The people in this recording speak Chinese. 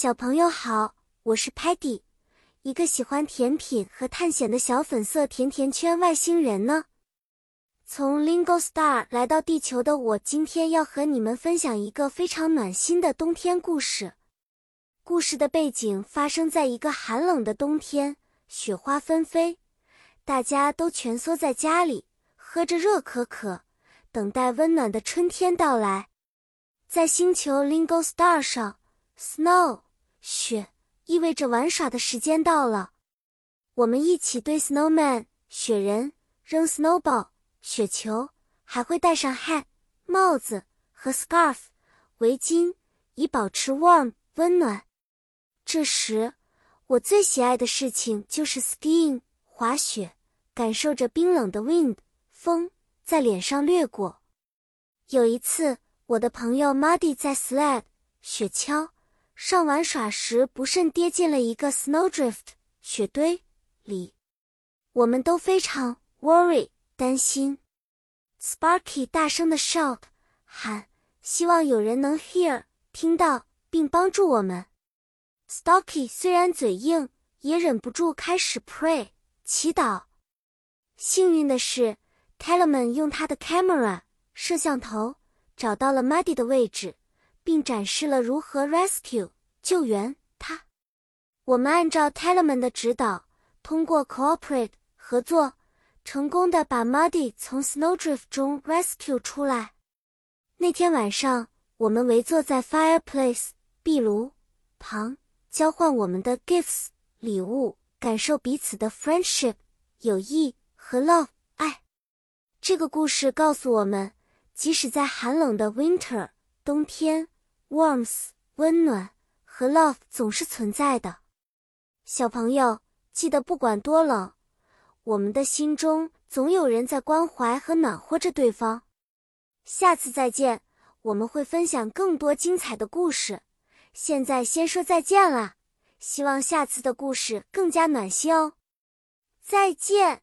小朋友好，我是 Patty，一个喜欢甜品和探险的小粉色甜甜圈外星人呢。从 Lingo Star 来到地球的我，今天要和你们分享一个非常暖心的冬天故事。故事的背景发生在一个寒冷的冬天，雪花纷飞，大家都蜷缩在家里，喝着热可可，等待温暖的春天到来。在星球 Lingo Star 上。Snow，雪意味着玩耍的时间到了。我们一起堆 Snowman 雪人扔 Snowball 雪球，还会戴上 hat 帽子和 scarf 围巾，以保持 warm 温暖。这时，我最喜爱的事情就是 skiing 滑雪，感受着冰冷的 wind 风在脸上掠过。有一次，我的朋友 Muddy 在 sled 雪橇。上玩耍时不慎跌进了一个 snowdrift 雪堆里，我们都非常 worry 担心。Sparky 大声的 shout 喊，希望有人能 hear 听到并帮助我们。Stocky 虽然嘴硬，也忍不住开始 pray 祈祷。幸运的是，Talman 用他的 camera 摄像头找到了 Muddy 的位置。并展示了如何 rescue 救援他。我们按照 Telemann 的指导，通过 cooperate 合作，成功的把 Muddy 从 snowdrift 中 rescue 出来。那天晚上，我们围坐在 fireplace 壁炉旁，交换我们的 gifts 礼物，感受彼此的 friendship 友谊和 love 爱。这个故事告诉我们，即使在寒冷的 winter 冬天。Warmth 温暖和 love 总是存在的。小朋友，记得不管多冷，我们的心中总有人在关怀和暖和着对方。下次再见，我们会分享更多精彩的故事。现在先说再见啦，希望下次的故事更加暖心哦。再见。